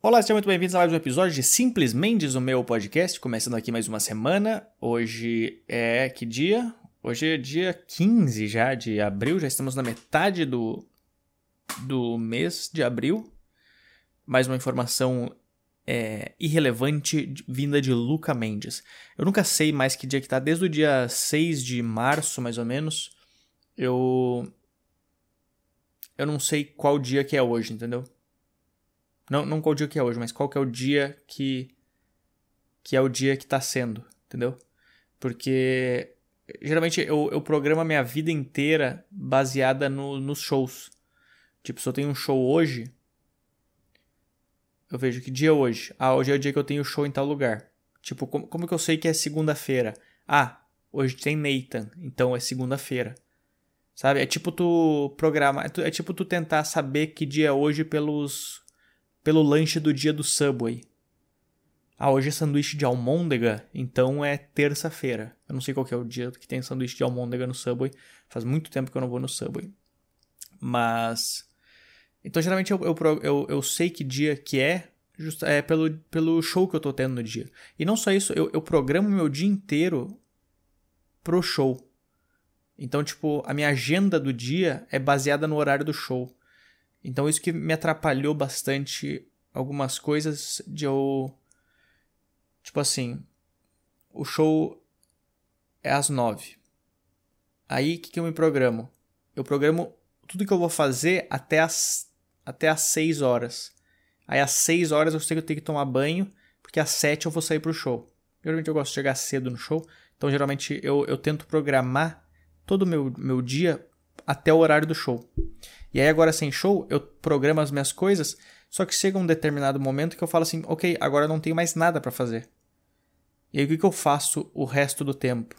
Olá, sejam muito bem-vindos a mais um episódio de Simples Mendes, o meu podcast, começando aqui mais uma semana. Hoje é que dia? Hoje é dia 15 já de abril, já estamos na metade do, do mês de abril. Mais uma informação é, irrelevante vinda de Luca Mendes. Eu nunca sei mais que dia que tá, desde o dia 6 de março, mais ou menos. Eu. Eu não sei qual dia que é hoje, entendeu? Não, não qual dia que é hoje, mas qual que é o dia que. que é o dia que tá sendo, entendeu? Porque. Geralmente eu, eu programo a minha vida inteira baseada no, nos shows. Tipo, se eu tenho um show hoje. Eu vejo que dia é hoje. Ah, hoje é o dia que eu tenho show em tal lugar. Tipo, como, como que eu sei que é segunda-feira? Ah, hoje tem Nathan, então é segunda-feira. Sabe? É tipo tu programar. É, é tipo tu tentar saber que dia é hoje pelos pelo lanche do dia do Subway. Ah, hoje é sanduíche de almôndega, então é terça-feira. Eu não sei qual é o dia que tem sanduíche de almôndega no Subway. Faz muito tempo que eu não vou no Subway. Mas. Então, geralmente, eu, eu, eu, eu sei que dia que é, just, é pelo, pelo show que eu tô tendo no dia. E não só isso, eu, eu programo meu dia inteiro pro show. Então, tipo, a minha agenda do dia é baseada no horário do show. Então isso que me atrapalhou bastante algumas coisas de eu. Tipo assim. O show é às nove. Aí o que, que eu me programo? Eu programo tudo que eu vou fazer até as, até as seis horas. Aí às seis horas eu sei que eu tenho que tomar banho, porque às sete eu vou sair pro show. Geralmente eu gosto de chegar cedo no show, então geralmente eu, eu tento programar todo o meu, meu dia até o horário do show. E aí agora sem show, eu programo as minhas coisas, só que chega um determinado momento que eu falo assim, ok, agora eu não tenho mais nada para fazer. E aí o que, que eu faço o resto do tempo?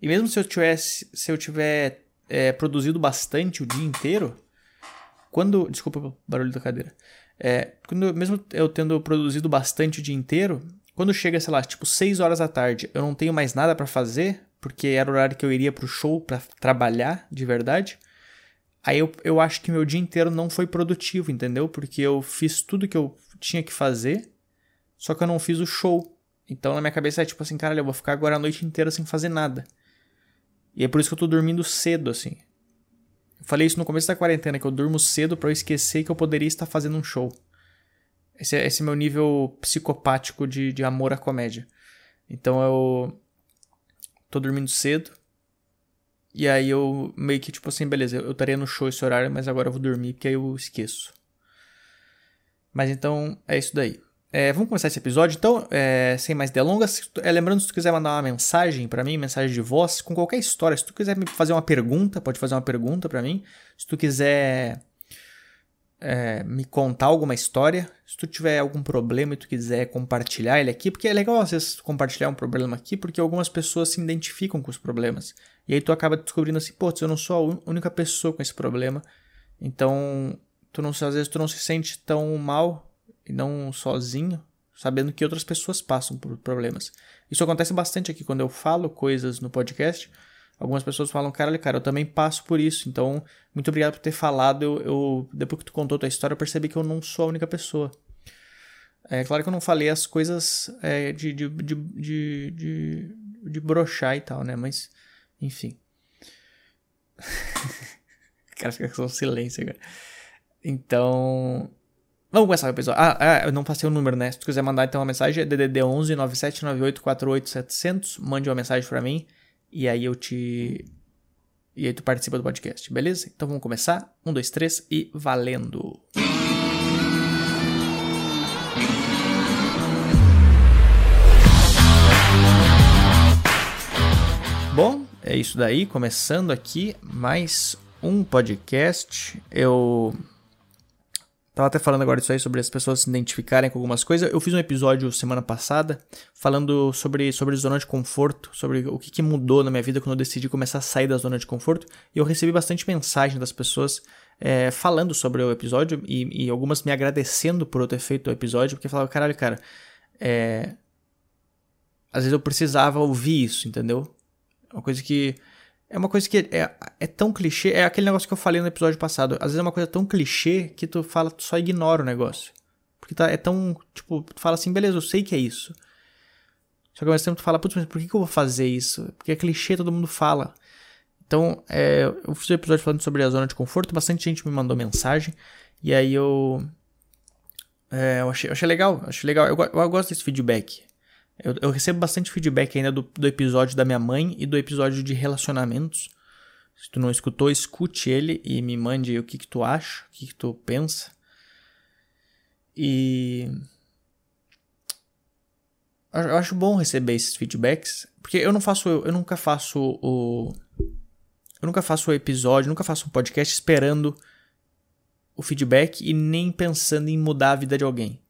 E mesmo se eu tivesse, se eu tiver é, produzido bastante o dia inteiro, quando, desculpa o barulho da cadeira, é, quando, mesmo eu tendo produzido bastante o dia inteiro, quando chega, sei lá, tipo 6 horas da tarde, eu não tenho mais nada para fazer, porque era o horário que eu iria pro show para trabalhar de verdade. Aí eu, eu acho que meu dia inteiro não foi produtivo, entendeu? Porque eu fiz tudo que eu tinha que fazer, só que eu não fiz o show. Então na minha cabeça é tipo assim, cara, eu vou ficar agora a noite inteira sem fazer nada. E é por isso que eu tô dormindo cedo, assim. Eu falei isso no começo da quarentena, que eu durmo cedo para eu esquecer que eu poderia estar fazendo um show. Esse é, esse é meu nível psicopático de, de amor à comédia. Então eu tô dormindo cedo, e aí eu meio que tipo assim, beleza, eu estaria no show esse horário, mas agora eu vou dormir porque aí eu esqueço. Mas então é isso daí. É, vamos começar esse episódio então, é, sem mais delongas. É, lembrando, se tu quiser mandar uma mensagem para mim, mensagem de voz, com qualquer história, se tu quiser me fazer uma pergunta, pode fazer uma pergunta para mim. Se tu quiser é, me contar alguma história, se tu tiver algum problema e tu quiser compartilhar ele aqui, porque é legal vezes compartilhar um problema aqui, porque algumas pessoas se identificam com os problemas. E aí tu acaba descobrindo assim, pô, eu não sou a única pessoa com esse problema. Então, tu não, às vezes tu não se sente tão mal e não sozinho, sabendo que outras pessoas passam por problemas. Isso acontece bastante aqui quando eu falo coisas no podcast algumas pessoas falam, caralho, cara, eu também passo por isso. Então, muito obrigado por ter falado. Eu, eu, depois que tu contou tua história, eu percebi que eu não sou a única pessoa. É claro que eu não falei as coisas é, de, de, de, de, de, de broxar e tal, né? Mas, enfim. cara, fica com um silêncio agora. Então. Vamos começar o episódio. Ah, ah, eu não passei o número, né? Se tu quiser mandar então uma mensagem, é DDD 11 9798 48 700. Mande uma mensagem para mim. E aí eu te. E aí tu participa do podcast, beleza? Então vamos começar? Um, dois, três e valendo! É isso daí. Começando aqui mais um podcast. Eu Tava até falando agora disso aí, sobre as pessoas se identificarem com algumas coisas. Eu fiz um episódio semana passada falando sobre, sobre zona de conforto, sobre o que, que mudou na minha vida quando eu decidi começar a sair da zona de conforto. E eu recebi bastante mensagem das pessoas é, falando sobre o episódio e, e, algumas me agradecendo por eu ter feito o episódio, porque falavam, caralho, cara, é... às vezes eu precisava ouvir isso, entendeu? Uma coisa que é uma coisa que é, é tão clichê, é aquele negócio que eu falei no episódio passado. Às vezes é uma coisa tão clichê que tu fala, tu só ignora o negócio. Porque tá, é tão, tipo, tu fala assim, beleza, eu sei que é isso. Só que ao mesmo tempo tu fala, putz, mas por que, que eu vou fazer isso? Porque é clichê, todo mundo fala. Então, é, eu fiz um episódio falando sobre a zona de conforto, bastante gente me mandou mensagem. E aí eu. É, eu, achei, eu achei legal, achei legal. Eu, eu gosto desse feedback. Eu, eu, recebo bastante feedback ainda do, do episódio da minha mãe e do episódio de relacionamentos. Se tu não escutou, escute ele e me mande o que, que tu acha, o que, que tu pensa. E. Eu acho bom receber esses feedbacks, porque eu não faço, eu nunca faço o eu nunca faço o episódio, nunca faço um podcast esperando o feedback e nem pensando em mudar a vida de alguém.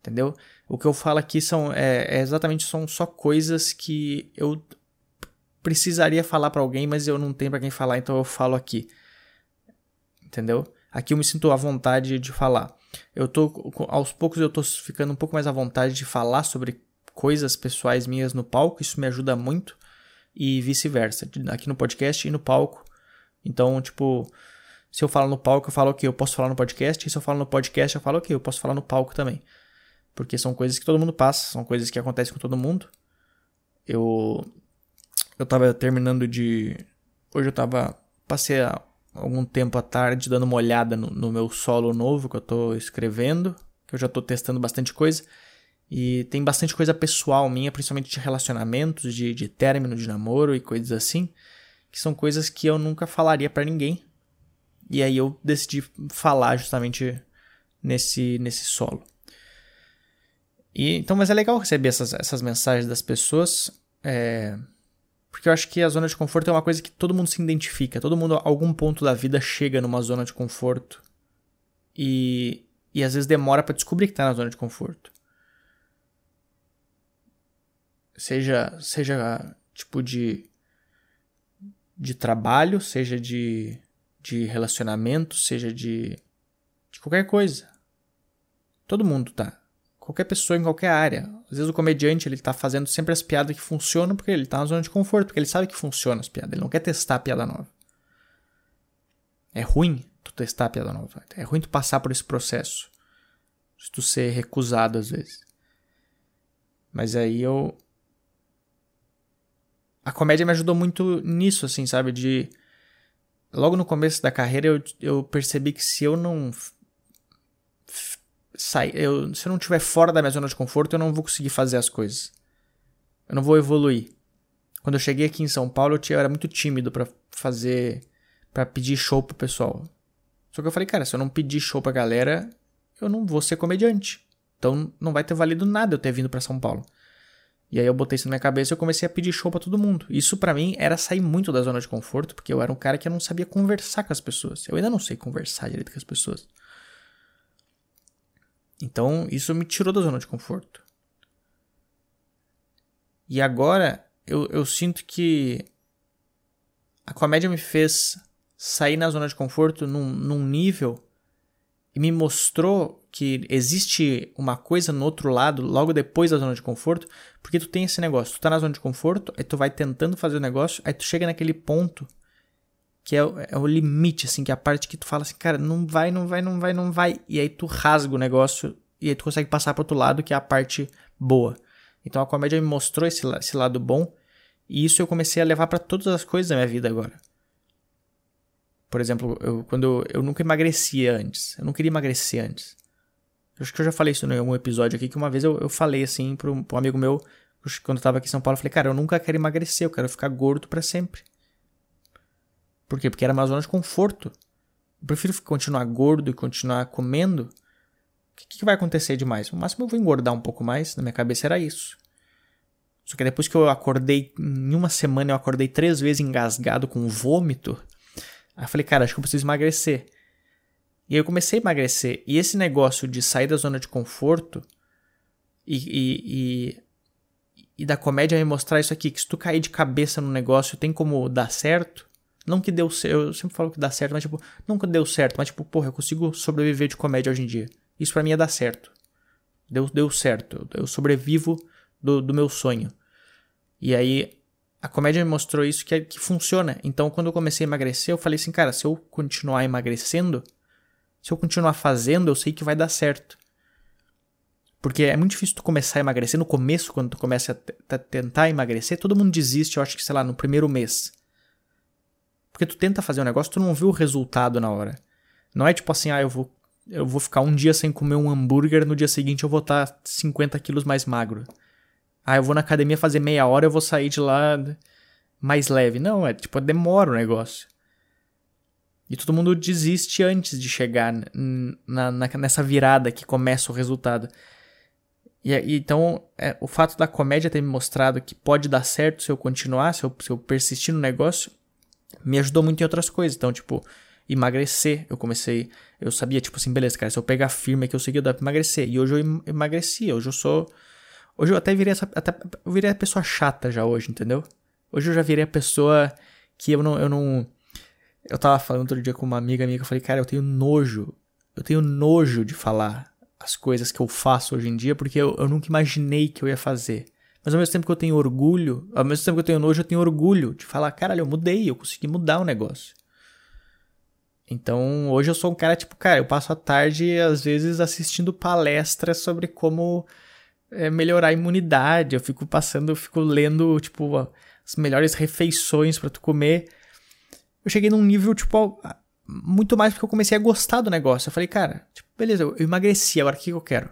Entendeu? O que eu falo aqui são é, é exatamente são só coisas que eu precisaria falar para alguém, mas eu não tenho para quem falar, então eu falo aqui. Entendeu? Aqui eu me sinto à vontade de falar. Eu tô aos poucos eu tô ficando um pouco mais à vontade de falar sobre coisas pessoais minhas no palco, isso me ajuda muito e vice-versa, aqui no podcast e no palco. Então, tipo, se eu falo no palco, eu falo que eu posso falar no podcast, e se eu falo no podcast, eu falo que eu posso falar no palco também. Porque são coisas que todo mundo passa, são coisas que acontecem com todo mundo. Eu eu tava terminando de hoje eu tava passei algum tempo à tarde dando uma olhada no, no meu solo novo que eu tô escrevendo, que eu já tô testando bastante coisa. E tem bastante coisa pessoal minha, principalmente de relacionamentos, de, de término de namoro e coisas assim, que são coisas que eu nunca falaria para ninguém. E aí eu decidi falar justamente nesse, nesse solo. E, então, mas é legal receber essas, essas mensagens das pessoas, é, porque eu acho que a zona de conforto é uma coisa que todo mundo se identifica, todo mundo a algum ponto da vida chega numa zona de conforto e, e às vezes demora para descobrir que tá na zona de conforto. Seja, seja tipo de, de trabalho, seja de, de relacionamento, seja de, de qualquer coisa. Todo mundo tá. Qualquer pessoa em qualquer área. Às vezes o comediante ele tá fazendo sempre as piadas que funcionam porque ele tá na zona de conforto, porque ele sabe que funciona as piadas, ele não quer testar a piada nova. É ruim tu testar a piada nova. É ruim tu passar por esse processo. Se tu ser recusado às vezes. Mas aí eu a comédia me ajudou muito nisso, assim, sabe? De. Logo no começo da carreira eu, eu percebi que se eu não. Sai, eu, se eu não estiver fora da minha zona de conforto, eu não vou conseguir fazer as coisas. Eu não vou evoluir. Quando eu cheguei aqui em São Paulo, eu, tinha, eu era muito tímido para fazer. para pedir show pro pessoal. Só que eu falei, cara, se eu não pedir show pra galera, eu não vou ser comediante. Então não vai ter valido nada eu ter vindo para São Paulo. E aí eu botei isso na minha cabeça e eu comecei a pedir show para todo mundo. Isso para mim era sair muito da zona de conforto, porque eu era um cara que eu não sabia conversar com as pessoas. Eu ainda não sei conversar direito com as pessoas. Então, isso me tirou da zona de conforto. E agora eu, eu sinto que a comédia me fez sair na zona de conforto num, num nível e me mostrou que existe uma coisa no outro lado, logo depois da zona de conforto, porque tu tem esse negócio, tu tá na zona de conforto, aí tu vai tentando fazer o negócio, aí tu chega naquele ponto que é, é o limite, assim, que é a parte que tu fala assim, cara, não vai, não vai, não vai, não vai, e aí tu rasga o negócio e aí tu consegue passar pro outro lado, que é a parte boa. Então a comédia me mostrou esse, esse lado bom, e isso eu comecei a levar para todas as coisas da minha vida agora. Por exemplo, eu, quando eu, eu nunca emagrecia antes. Eu não queria emagrecer antes. Eu acho que eu já falei isso em algum episódio aqui, que uma vez eu, eu falei assim para um, amigo meu, quando eu tava aqui em São Paulo, eu falei, cara, eu nunca quero emagrecer, eu quero ficar gordo para sempre. Por quê? Porque era uma zona de conforto. Eu prefiro continuar gordo e continuar comendo. O que, que vai acontecer demais? No máximo eu vou engordar um pouco mais, na minha cabeça era isso. Só que depois que eu acordei, em uma semana eu acordei três vezes engasgado com vômito, Aí eu falei, cara, acho que eu preciso emagrecer. E aí eu comecei a emagrecer. E esse negócio de sair da zona de conforto e, e, e, e da comédia me mostrar isso aqui, que se tu cair de cabeça no negócio tem como dar certo. Não que deu certo, eu sempre falo que dá certo, mas tipo, nunca deu certo, mas tipo, porra, eu consigo sobreviver de comédia hoje em dia. Isso para mim é dar certo. Deu, deu certo, eu sobrevivo do, do meu sonho. E aí a comédia me mostrou isso que, é, que funciona. Então, quando eu comecei a emagrecer, eu falei assim, cara, se eu continuar emagrecendo, se eu continuar fazendo, eu sei que vai dar certo. Porque é muito difícil tu começar a emagrecer. No começo, quando tu começa a tentar emagrecer, todo mundo desiste, eu acho que, sei lá, no primeiro mês. Porque tu tenta fazer um negócio, tu não vê o resultado na hora. Não é tipo assim, ah, eu vou, eu vou ficar um dia sem comer um hambúrguer, no dia seguinte eu vou estar 50 quilos mais magro. Ah, eu vou na academia fazer meia hora, eu vou sair de lá mais leve. Não, é tipo, demora o negócio. E todo mundo desiste antes de chegar na, na, nessa virada que começa o resultado. E, e então, é, o fato da comédia ter me mostrado que pode dar certo se eu continuar, se eu, se eu persistir no negócio, me ajudou muito em outras coisas. Então, tipo, emagrecer, eu comecei, eu sabia, tipo assim, beleza, cara, se eu pegar firme que eu segui, dá pra emagrecer. E hoje eu emagreci, hoje eu sou. Hoje eu até virei essa. Até, eu virei a pessoa chata já hoje, entendeu? Hoje eu já virei a pessoa que eu não. Eu, não, eu tava falando outro dia com uma amiga minha que eu falei, cara, eu tenho nojo. Eu tenho nojo de falar as coisas que eu faço hoje em dia, porque eu, eu nunca imaginei que eu ia fazer. Mas ao mesmo tempo que eu tenho orgulho, ao mesmo tempo que eu tenho nojo, eu tenho orgulho de falar, caralho, eu mudei, eu consegui mudar o negócio. Então, hoje eu sou um cara tipo, cara, eu passo a tarde às vezes assistindo palestras sobre como é, melhorar a imunidade. Eu fico passando, eu fico lendo, tipo, as melhores refeições para tu comer. Eu cheguei num nível, tipo, muito mais porque eu comecei a gostar do negócio. Eu falei, cara, tipo, beleza, eu emagreci, agora o que eu quero?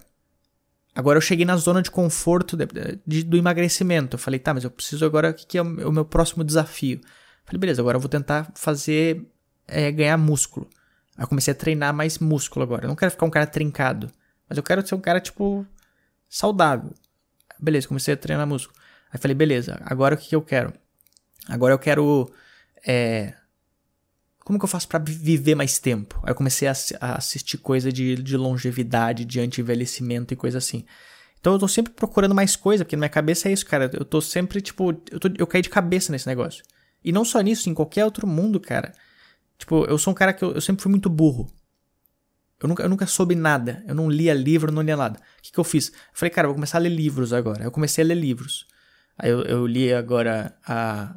Agora eu cheguei na zona de conforto de, de, do emagrecimento. Eu falei, tá, mas eu preciso agora, o que, que é o meu próximo desafio? Eu falei, beleza, agora eu vou tentar fazer, é, ganhar músculo. Aí eu comecei a treinar mais músculo agora. Eu não quero ficar um cara trincado, mas eu quero ser um cara, tipo, saudável. Beleza, comecei a treinar músculo. Aí falei, beleza, agora o que, que eu quero? Agora eu quero, é, como que eu faço para viver mais tempo? Aí eu comecei a, a assistir coisa de, de longevidade, de anti-envelhecimento e coisa assim. Então eu tô sempre procurando mais coisa, porque na minha cabeça é isso, cara. Eu tô sempre, tipo, eu, tô, eu caí de cabeça nesse negócio. E não só nisso, em qualquer outro mundo, cara. Tipo, eu sou um cara que eu, eu sempre fui muito burro. Eu nunca, eu nunca soube nada. Eu não lia livro, não lia nada. O que, que eu fiz? Falei, cara, vou começar a ler livros agora. Eu comecei a ler livros. Aí eu, eu li agora a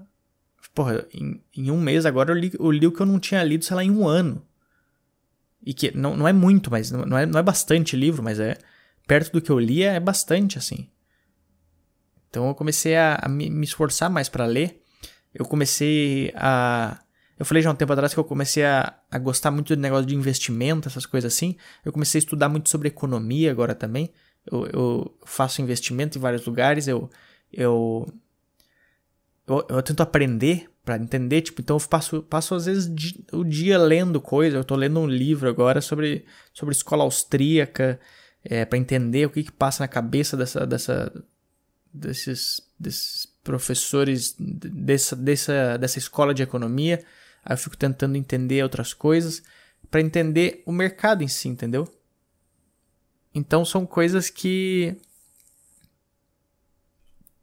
Porra, em, em um mês agora eu li, eu li o que eu não tinha lido, sei lá, em um ano. E que não, não é muito, mas não é, não é bastante livro, mas é. Perto do que eu li é bastante, assim. Então eu comecei a, a me, me, esforçar mais para ler. Eu comecei a. Eu falei já um tempo atrás que eu comecei a, a gostar muito do negócio de investimento, essas coisas assim. Eu comecei a estudar muito sobre economia agora também. Eu, eu faço investimento em vários lugares. Eu, eu eu, eu tento aprender para entender, tipo, então eu passo, passo às vezes o dia lendo coisa, eu tô lendo um livro agora sobre, sobre escola austríaca, é, para entender o que, que passa na cabeça dessa, dessa, desses, desses professores dessa, dessa, dessa escola de economia, aí eu fico tentando entender outras coisas, para entender o mercado em si, entendeu? Então são coisas que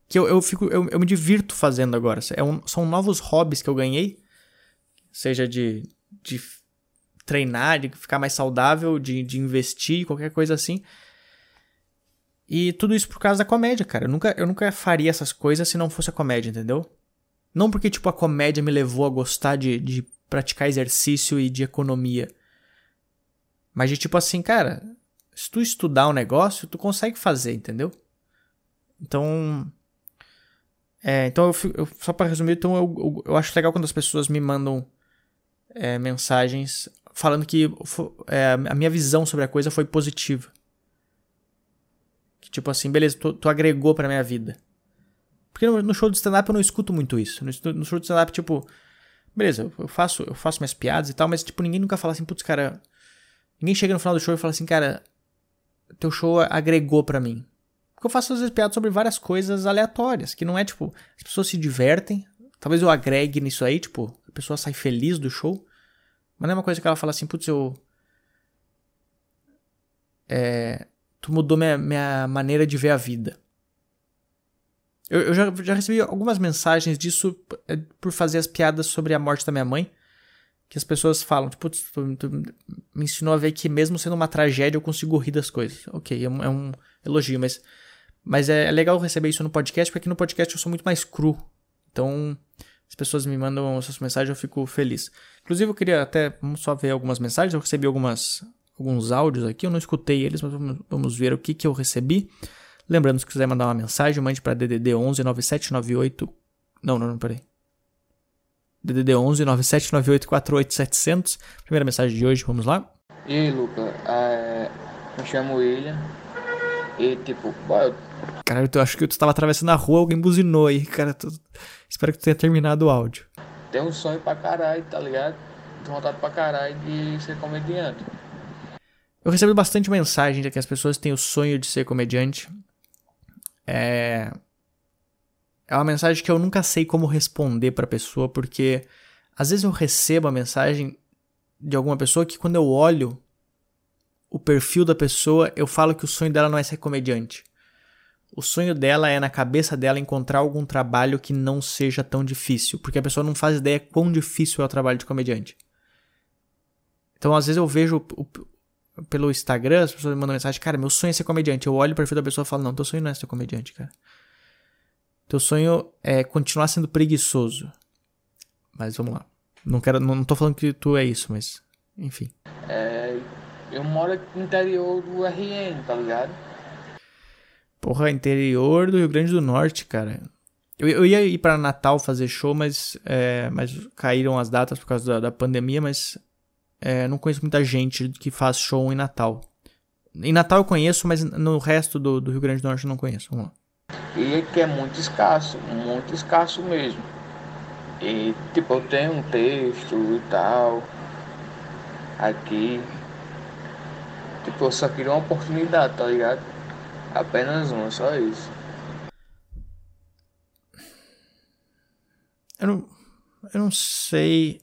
que eu, eu fico eu, eu me divirto fazendo agora. É um, são novos hobbies que eu ganhei, seja de, de treinar, de ficar mais saudável, de, de investir, qualquer coisa assim. E tudo isso por causa da comédia, cara. Eu nunca, eu nunca faria essas coisas se não fosse a comédia, entendeu? Não porque, tipo, a comédia me levou a gostar de, de praticar exercício e de economia. Mas de tipo assim, cara, se tu estudar um negócio, tu consegue fazer, entendeu? Então, é, então, eu, eu, só para resumir, então eu, eu, eu, acho legal quando as pessoas me mandam é, mensagens falando que é, a minha visão sobre a coisa foi positiva. Que tipo assim, beleza, tu, tu agregou pra minha vida. Porque no, no show de stand-up eu não escuto muito isso. No, no show de stand-up, tipo, beleza, eu faço, eu faço minhas piadas e tal, mas tipo, ninguém nunca fala assim, putz, cara. Ninguém chega no final do show e fala assim, cara, teu show agregou para mim. Porque eu faço às vezes piadas sobre várias coisas aleatórias, que não é tipo, as pessoas se divertem, talvez eu agregue nisso aí, tipo, a pessoa sai feliz do show, mas não é uma coisa que ela fala assim, putz, eu. É, tu mudou minha, minha maneira de ver a vida. Eu, eu já, já recebi algumas mensagens disso é, por fazer as piadas sobre a morte da minha mãe. Que as pessoas falam, tipo, tu, tu me ensinou a ver que mesmo sendo uma tragédia eu consigo rir das coisas. Ok, é um, é um elogio, mas mas é, é legal receber isso no podcast, porque aqui no podcast eu sou muito mais cru. Então, as pessoas me mandam essas mensagens, eu fico feliz. Inclusive, eu queria até, vamos só ver algumas mensagens, eu recebi algumas, alguns áudios aqui. Eu não escutei eles, mas vamos, vamos ver o que, que eu recebi. Lembrando, se quiser mandar uma mensagem, mande para DDD 11 9798. Não, não, não, peraí. DDD 11 9798 48700. Primeira mensagem de hoje, vamos lá. E aí, Luca? É, me chamo William. E tipo, boy, Caralho, eu acho que tu estava atravessando a rua, alguém buzinou aí, cara. Tu... Espero que tu tenha terminado o áudio. Tem um sonho pra caralho, tá ligado? Tenho vontade pra caralho de ser comediante. Eu recebo bastante mensagem de que as pessoas têm o sonho de ser comediante. É. É uma mensagem que eu nunca sei como responder pra pessoa, porque às vezes eu recebo a mensagem de alguma pessoa que quando eu olho o perfil da pessoa, eu falo que o sonho dela não é ser comediante. O sonho dela é, na cabeça dela, encontrar algum trabalho que não seja tão difícil, porque a pessoa não faz ideia quão difícil é o trabalho de comediante. Então, às vezes eu vejo o, o, pelo Instagram, as pessoas me mandam mensagem, cara, meu sonho é ser comediante. Eu olho o perfil da pessoa e falo, não, teu sonho não é ser comediante, cara. Teu sonho é continuar sendo preguiçoso. Mas vamos lá. Não quero, não, não tô falando que tu é isso, mas enfim. É, eu moro no interior do RN, tá ligado? Porra, interior do Rio Grande do Norte, cara. Eu, eu ia ir para Natal fazer show, mas, é, mas caíram as datas por causa da, da pandemia, mas é, não conheço muita gente que faz show em Natal. Em Natal eu conheço, mas no resto do, do Rio Grande do Norte eu não conheço. Vamos lá. E que é muito escasso, muito escasso mesmo. E tipo, eu tenho um texto e tal. Aqui. Tipo, eu só queria uma oportunidade, tá ligado? Apenas uma, só isso. Eu não, eu não sei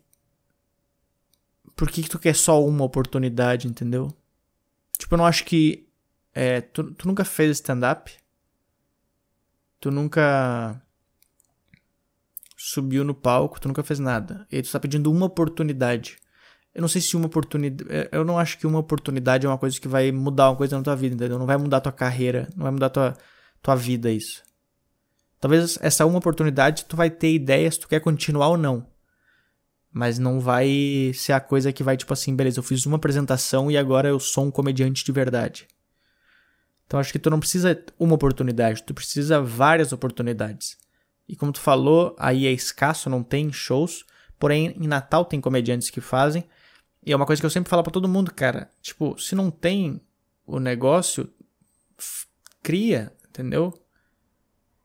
por que, que tu quer só uma oportunidade, entendeu? Tipo, eu não acho que. É, tu, tu nunca fez stand-up? Tu nunca subiu no palco, tu nunca fez nada. E aí tu tá pedindo uma oportunidade. Eu não sei se uma oportunidade. É, eu não acho que uma oportunidade é uma coisa que vai mudar uma coisa na tua vida, entendeu? Não vai mudar tua carreira, não vai mudar tua, tua vida isso. Talvez essa uma oportunidade tu vai ter ideia se tu quer continuar ou não. Mas não vai ser a coisa que vai, tipo assim, beleza, eu fiz uma apresentação e agora eu sou um comediante de verdade. Então acho que tu não precisa uma oportunidade, tu precisa várias oportunidades. E como tu falou, aí é escasso, não tem shows. Porém, em Natal tem comediantes que fazem. E é uma coisa que eu sempre falo para todo mundo, cara. Tipo, se não tem o negócio, cria, entendeu?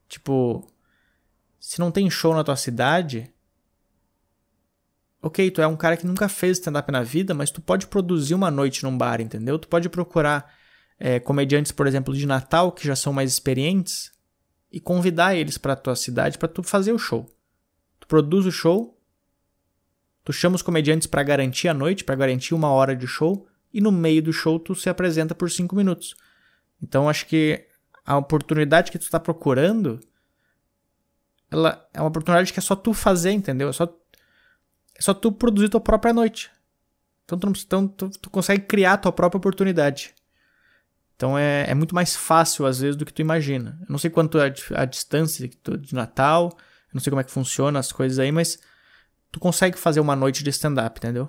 Tipo, se não tem show na tua cidade, ok, tu é um cara que nunca fez stand-up na vida, mas tu pode produzir uma noite num bar, entendeu? Tu pode procurar é, comediantes, por exemplo, de Natal, que já são mais experientes, e convidar eles para tua cidade para tu fazer o show. Tu produz o show, Tu chama os comediantes para garantir a noite, para garantir uma hora de show, e no meio do show tu se apresenta por cinco minutos. Então acho que a oportunidade que tu está procurando, ela é uma oportunidade que é só tu fazer, entendeu? É só, é só tu produzir tua própria noite. Então, tu, então tu, tu consegue criar tua própria oportunidade. Então é, é muito mais fácil às vezes do que tu imagina. Eu não sei quanto é a, a distância de Natal, eu não sei como é que funciona as coisas aí, mas tu consegue fazer uma noite de stand-up, entendeu?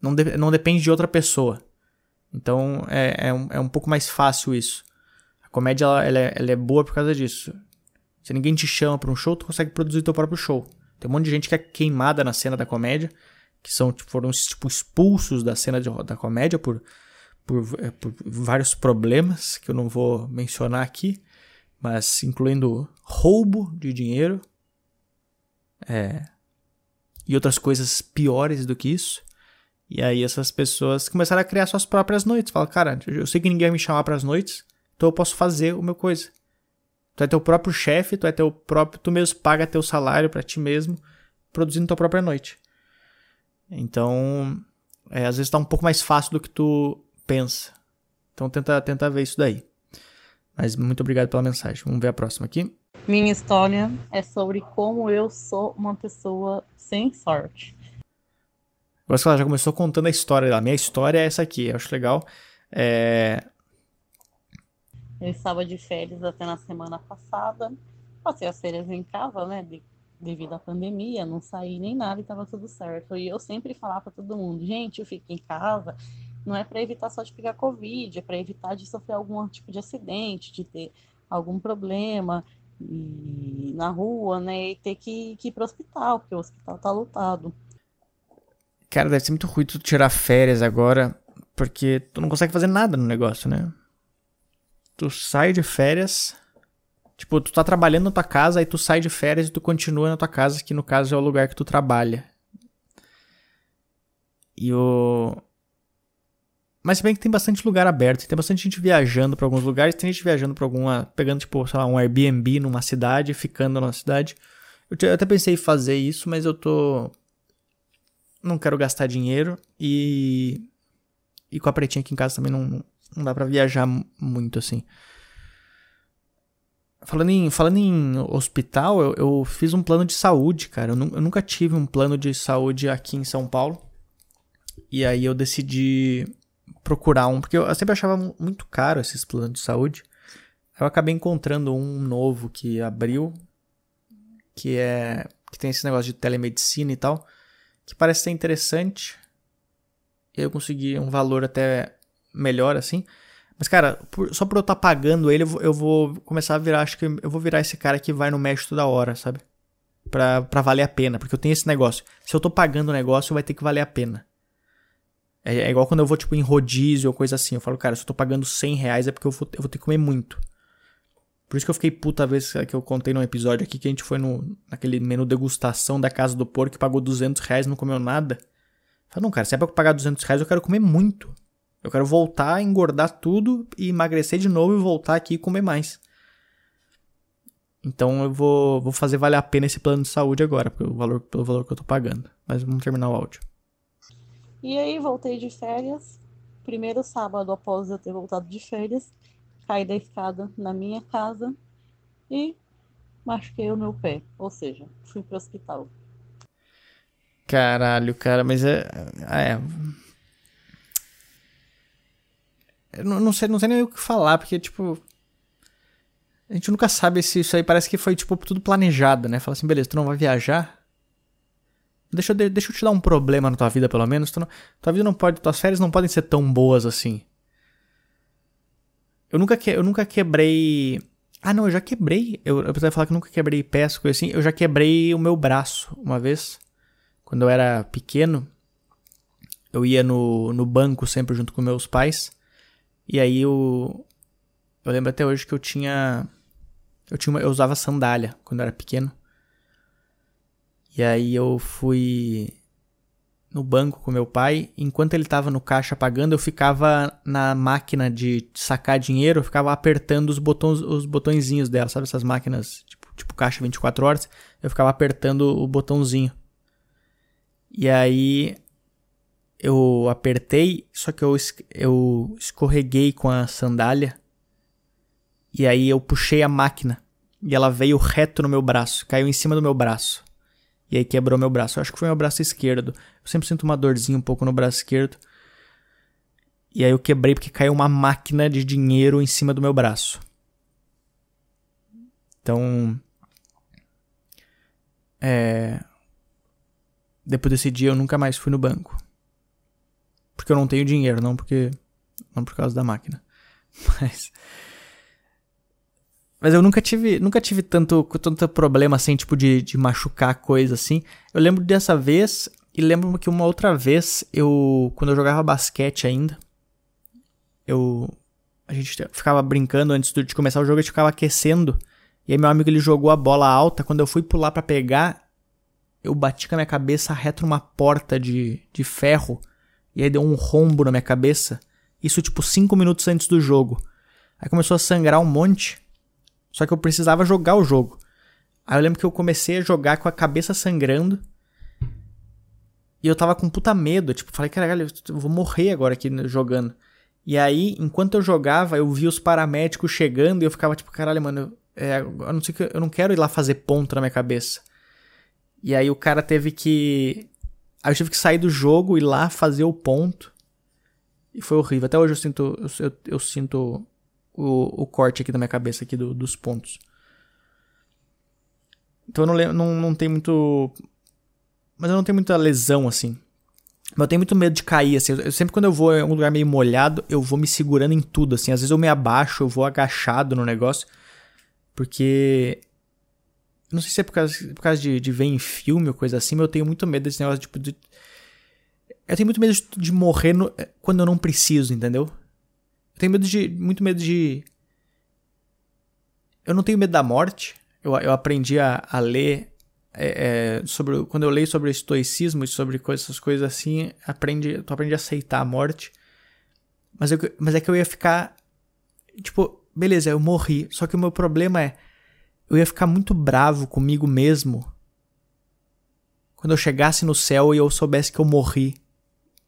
Não, de, não depende de outra pessoa. Então é, é, um, é um pouco mais fácil isso. A comédia ela, ela, é, ela é boa por causa disso. Se ninguém te chama para um show, tu consegue produzir teu próprio show. Tem um monte de gente que é queimada na cena da comédia, que são tipo, foram tipo, expulsos da cena de, da comédia por, por, é, por vários problemas que eu não vou mencionar aqui, mas incluindo roubo de dinheiro, é, e outras coisas piores do que isso. E aí essas pessoas começaram a criar suas próprias noites. Fala, cara, eu sei que ninguém vai me chamar para as noites, então eu posso fazer o meu coisa. Tu é teu próprio chefe, tu é teu próprio, tu mesmo paga teu salário para ti mesmo, produzindo tua própria noite. Então, é, às vezes tá um pouco mais fácil do que tu pensa. Então tenta, tenta ver isso daí. Mas muito obrigado pela mensagem. Vamos ver a próxima aqui. Minha história é sobre como eu sou uma pessoa sem sorte. Gosto que ela já começou contando a história dela. Minha história é essa aqui, eu acho legal. É... Eu estava de férias até na semana passada. Passei as férias em casa, né? De, devido à pandemia, não saí nem nada e estava tudo certo. E eu sempre falava para todo mundo, gente, eu fico em casa não é para evitar só de pegar Covid, é para evitar de sofrer algum tipo de acidente, de ter algum problema e, na rua, né? E ter que, que ir para o hospital, porque o hospital tá lotado. Cara, deve ser muito ruim tu tirar férias agora, porque tu não consegue fazer nada no negócio, né? Tu sai de férias. Tipo, tu tá trabalhando na tua casa, aí tu sai de férias e tu continua na tua casa, que no caso é o lugar que tu trabalha. E o. Mas se bem que tem bastante lugar aberto, tem bastante gente viajando para alguns lugares, tem gente viajando para alguma. pegando, tipo, sei lá, um Airbnb numa cidade, ficando na cidade. Eu até pensei em fazer isso, mas eu tô. Não quero gastar dinheiro e. E com a pretinha aqui em casa também não, não dá para viajar muito assim. Falando em, falando em hospital, eu, eu fiz um plano de saúde, cara. Eu, eu nunca tive um plano de saúde aqui em São Paulo. E aí eu decidi procurar um, porque eu sempre achava muito caro esses planos de saúde. Eu acabei encontrando um novo que abriu, que é que tem esse negócio de telemedicina e tal, que parece ser interessante. Eu consegui um valor até melhor assim. Mas, cara, por, só por eu estar tá pagando ele, eu vou, eu vou, começar a virar. Acho que eu vou virar esse cara que vai no médico toda hora, sabe? Pra, pra valer a pena. Porque eu tenho esse negócio. Se eu tô pagando o negócio, vai ter que valer a pena. É, é, igual quando eu vou, tipo, em rodízio ou coisa assim. Eu falo, cara, se eu tô pagando 100 reais é porque eu vou, eu vou ter que comer muito. Por isso que eu fiquei puta a vez que eu contei num episódio aqui que a gente foi no, naquele menu degustação da Casa do Porco que pagou 200 reais e não comeu nada. Falei, não, cara, se é pra pagar 200 reais eu quero comer muito. Eu quero voltar, engordar tudo e emagrecer de novo e voltar aqui e comer mais. Então eu vou, vou fazer valer a pena esse plano de saúde agora, pelo valor, pelo valor que eu tô pagando. Mas vamos terminar o áudio. E aí voltei de férias. Primeiro sábado após eu ter voltado de férias, caí da escada na minha casa e machuquei o meu pé. Ou seja, fui pro hospital. Caralho, cara, mas é. É. Eu não, não, sei, não sei nem o que falar, porque, tipo. A gente nunca sabe se isso aí parece que foi, tipo, tudo planejado, né? Fala assim, beleza, tu não vai viajar? Deixa eu, deixa eu te dar um problema na tua vida, pelo menos. Tu não, tua vida não pode. Tuas férias não podem ser tão boas assim. Eu nunca, que, eu nunca quebrei. Ah, não, eu já quebrei. Eu, eu precisava falar que eu nunca quebrei pés, coisa assim. Eu já quebrei o meu braço uma vez. Quando eu era pequeno. Eu ia no, no banco sempre junto com meus pais. E aí eu. Eu lembro até hoje que eu tinha. Eu, tinha uma, eu usava sandália quando eu era pequeno. E aí eu fui no banco com meu pai. Enquanto ele estava no caixa pagando, eu ficava na máquina de sacar dinheiro, eu ficava apertando os botões, os botõezinhos dela, sabe essas máquinas tipo, tipo caixa 24 horas? Eu ficava apertando o botãozinho. E aí eu apertei, só que eu, eu escorreguei com a sandália. E aí eu puxei a máquina. E ela veio reto no meu braço, caiu em cima do meu braço. E aí quebrou meu braço. Eu acho que foi meu braço esquerdo. Eu sempre sinto uma dorzinha um pouco no braço esquerdo. E aí eu quebrei porque caiu uma máquina de dinheiro em cima do meu braço. Então. É. Depois desse dia eu nunca mais fui no banco. Porque eu não tenho dinheiro, não porque. Não por causa da máquina. Mas. Mas eu nunca tive, nunca tive tanto, tanto problema assim, tipo, de, de machucar coisa assim. Eu lembro dessa vez e lembro que uma outra vez, eu. Quando eu jogava basquete ainda, eu. A gente ficava brincando antes de começar o jogo, a gente ficava aquecendo. E aí meu amigo ele jogou a bola alta. Quando eu fui pular para pegar, eu bati com a minha cabeça reto numa porta de, de ferro. E aí deu um rombo na minha cabeça. Isso tipo 5 minutos antes do jogo. Aí começou a sangrar um monte. Só que eu precisava jogar o jogo. Aí eu lembro que eu comecei a jogar com a cabeça sangrando. E eu tava com puta medo. Tipo, falei, caralho, eu vou morrer agora aqui jogando. E aí, enquanto eu jogava, eu vi os paramédicos chegando e eu ficava tipo, caralho, mano, eu, é, eu, não, sei, eu não quero ir lá fazer ponto na minha cabeça. E aí o cara teve que. Aí eu tive que sair do jogo, ir lá fazer o ponto. E foi horrível. Até hoje eu sinto. Eu, eu, eu sinto o, o corte aqui da minha cabeça aqui do, dos pontos. Então eu não, não, não tem muito. Mas eu não tenho muita lesão assim. Mas eu tenho muito medo de cair, assim. Eu, sempre quando eu vou em um lugar meio molhado, eu vou me segurando em tudo, assim. Às vezes eu me abaixo, eu vou agachado no negócio. Porque. Não sei se é por causa, por causa de, de ver em filme ou coisa assim, mas eu tenho muito medo desse negócio, tipo, de. Eu tenho muito medo de, de morrer no, quando eu não preciso, entendeu? Eu tenho medo de. Muito medo de. Eu não tenho medo da morte. Eu, eu aprendi a, a ler é, é, sobre quando eu leio sobre estoicismo e sobre coisas, essas coisas assim, aprende, tu aprende a aceitar a morte. Mas, eu, mas é que eu ia ficar tipo, beleza, eu morri. Só que o meu problema é eu ia ficar muito bravo comigo mesmo quando eu chegasse no céu e eu soubesse que eu morri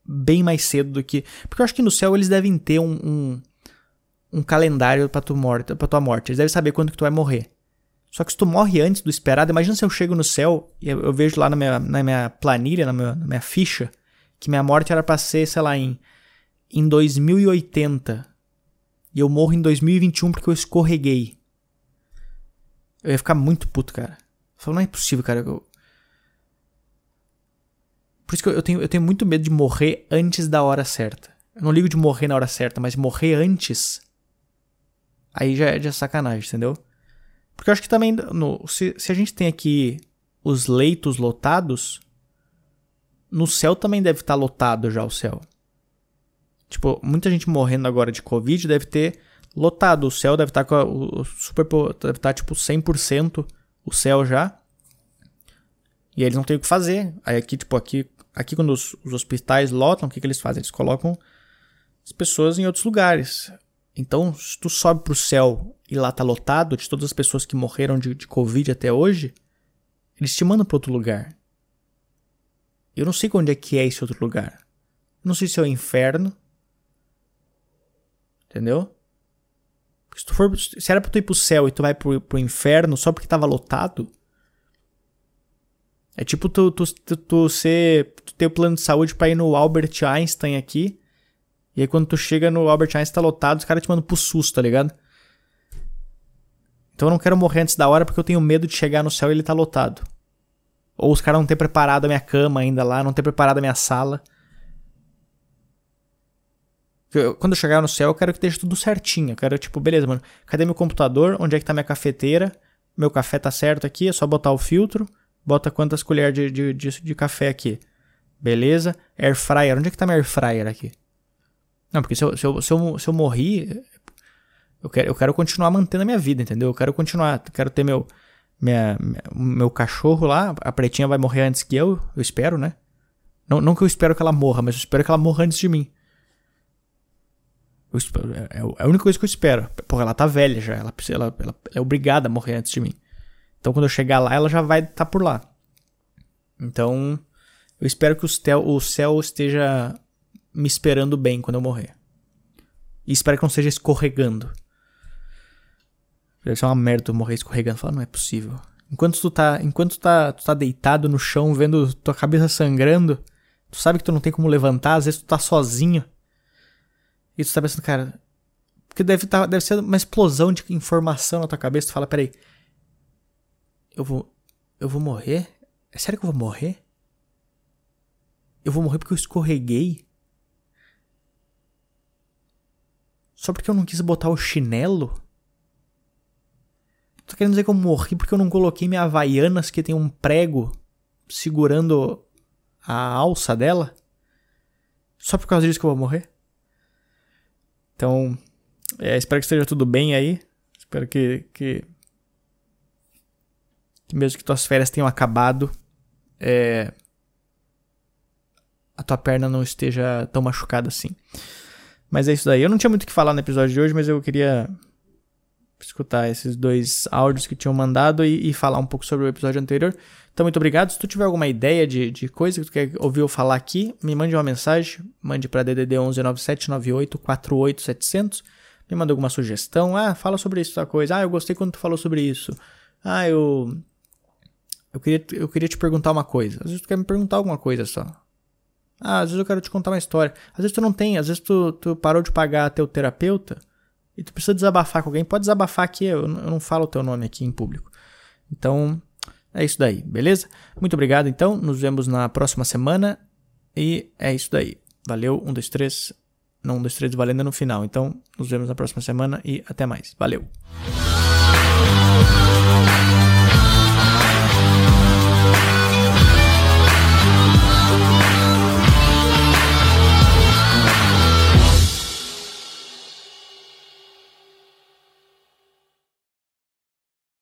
bem mais cedo do que. Porque eu acho que no céu eles devem ter um, um, um calendário pra, tu morte, pra tua morte. Eles devem saber quando que tu vai morrer. Só que se tu morre antes do esperado, imagina se eu chego no céu e eu, vejo lá na minha, na minha planilha, na minha, na minha ficha, que minha morte era pra ser, sei lá, em, em 2080. E eu morro em 2021 porque eu escorreguei. Eu ia ficar muito puto, cara. Eu não é possível, cara. Eu... Por isso que eu tenho, eu tenho muito medo de morrer antes da hora certa. Eu não ligo de morrer na hora certa, mas morrer antes. Aí já é de sacanagem, entendeu? Porque eu acho que também, no, se, se a gente tem aqui os leitos lotados, no céu também deve estar tá lotado já o céu. Tipo, muita gente morrendo agora de Covid deve ter lotado. O céu deve estar tá com a, o, super. Deve estar tá, tipo 100% o céu já. E eles não têm o que fazer. Aí aqui, tipo, aqui, aqui quando os, os hospitais lotam, o que, que eles fazem? Eles colocam as pessoas em outros lugares. Então, se tu sobe pro céu e lá tá lotado de todas as pessoas que morreram de, de Covid até hoje, eles te mandam para outro lugar. Eu não sei onde é que é esse outro lugar. Não sei se é o inferno. Entendeu? Porque se tu for. Se era pra tu ir pro céu e tu vai pro, pro inferno só porque tava lotado. É tipo tu, tu, tu, tu ser. Tu ter o plano de saúde pra ir no Albert Einstein aqui. E aí quando tu chega no Albert Einstein tá lotado, os caras te mandam pro SUS, tá ligado? Então eu não quero morrer antes da hora porque eu tenho medo de chegar no céu e ele tá lotado. Ou os caras não ter preparado a minha cama ainda lá, não ter preparado a minha sala. Eu, quando eu chegar no céu, eu quero que esteja tudo certinho. Eu quero, tipo, beleza, mano. Cadê meu computador? Onde é que tá minha cafeteira? Meu café tá certo aqui, é só botar o filtro. Bota quantas colheres de, de, de, de café aqui. Beleza. Air fryer. Onde é que tá minha air fryer aqui? Não, porque se eu, se eu, se eu, se eu morri, eu quero, eu quero continuar mantendo a minha vida, entendeu? Eu quero continuar, quero ter meu, minha, meu cachorro lá, a pretinha vai morrer antes que eu, eu espero, né? Não, não que eu espero que ela morra, mas eu espero que ela morra antes de mim. Espero, é, é, a única coisa que eu espero. Porra, ela tá velha já, ela, ela, ela é obrigada a morrer antes de mim. Então quando eu chegar lá, ela já vai estar tá por lá. Então, eu espero que o céu, esteja me esperando bem quando eu morrer. E espero que não seja escorregando. Deve ser uma merda tu morrer escorregando. Fala, não é possível. Enquanto tu tá, enquanto tu tá, tu tá deitado no chão, vendo tua cabeça sangrando, tu sabe que tu não tem como levantar, às vezes tu tá sozinho. E tu tá pensando, cara, porque deve, tá, deve ser uma explosão de informação na tua cabeça. Tu fala, peraí, eu vou, eu vou morrer? É sério que eu vou morrer? Eu vou morrer porque eu escorreguei? Só porque eu não quis botar o chinelo? Tô querendo dizer que eu morri porque eu não coloquei minha Havaianas que tem um prego segurando a alça dela? Só por causa disso que eu vou morrer? Então, é, espero que esteja tudo bem aí. Espero que, que, que mesmo que tuas férias tenham acabado, é, a tua perna não esteja tão machucada assim. Mas é isso daí. Eu não tinha muito o que falar no episódio de hoje, mas eu queria escutar esses dois áudios que tinham mandado e, e, falar um pouco sobre o episódio anterior. Então, muito obrigado. Se tu tiver alguma ideia de, de coisa que tu quer ouvir eu falar aqui, me mande uma mensagem. Mande para DDD 11 9798 48700. Me manda alguma sugestão. Ah, fala sobre isso, tal coisa. Ah, eu gostei quando tu falou sobre isso. Ah, eu. Eu queria, eu queria te perguntar uma coisa. Às vezes tu quer me perguntar alguma coisa só. Ah, às vezes eu quero te contar uma história. Às vezes tu não tem, às vezes tu, tu parou de pagar teu terapeuta e tu precisa desabafar com alguém. Pode desabafar aqui, eu, eu não falo o teu nome aqui em público. Então, é isso daí, beleza? Muito obrigado então, nos vemos na próxima semana E é isso daí. Valeu, um, dois, três. Não, um, dois, três, valendo no final. Então, nos vemos na próxima semana e até mais. Valeu!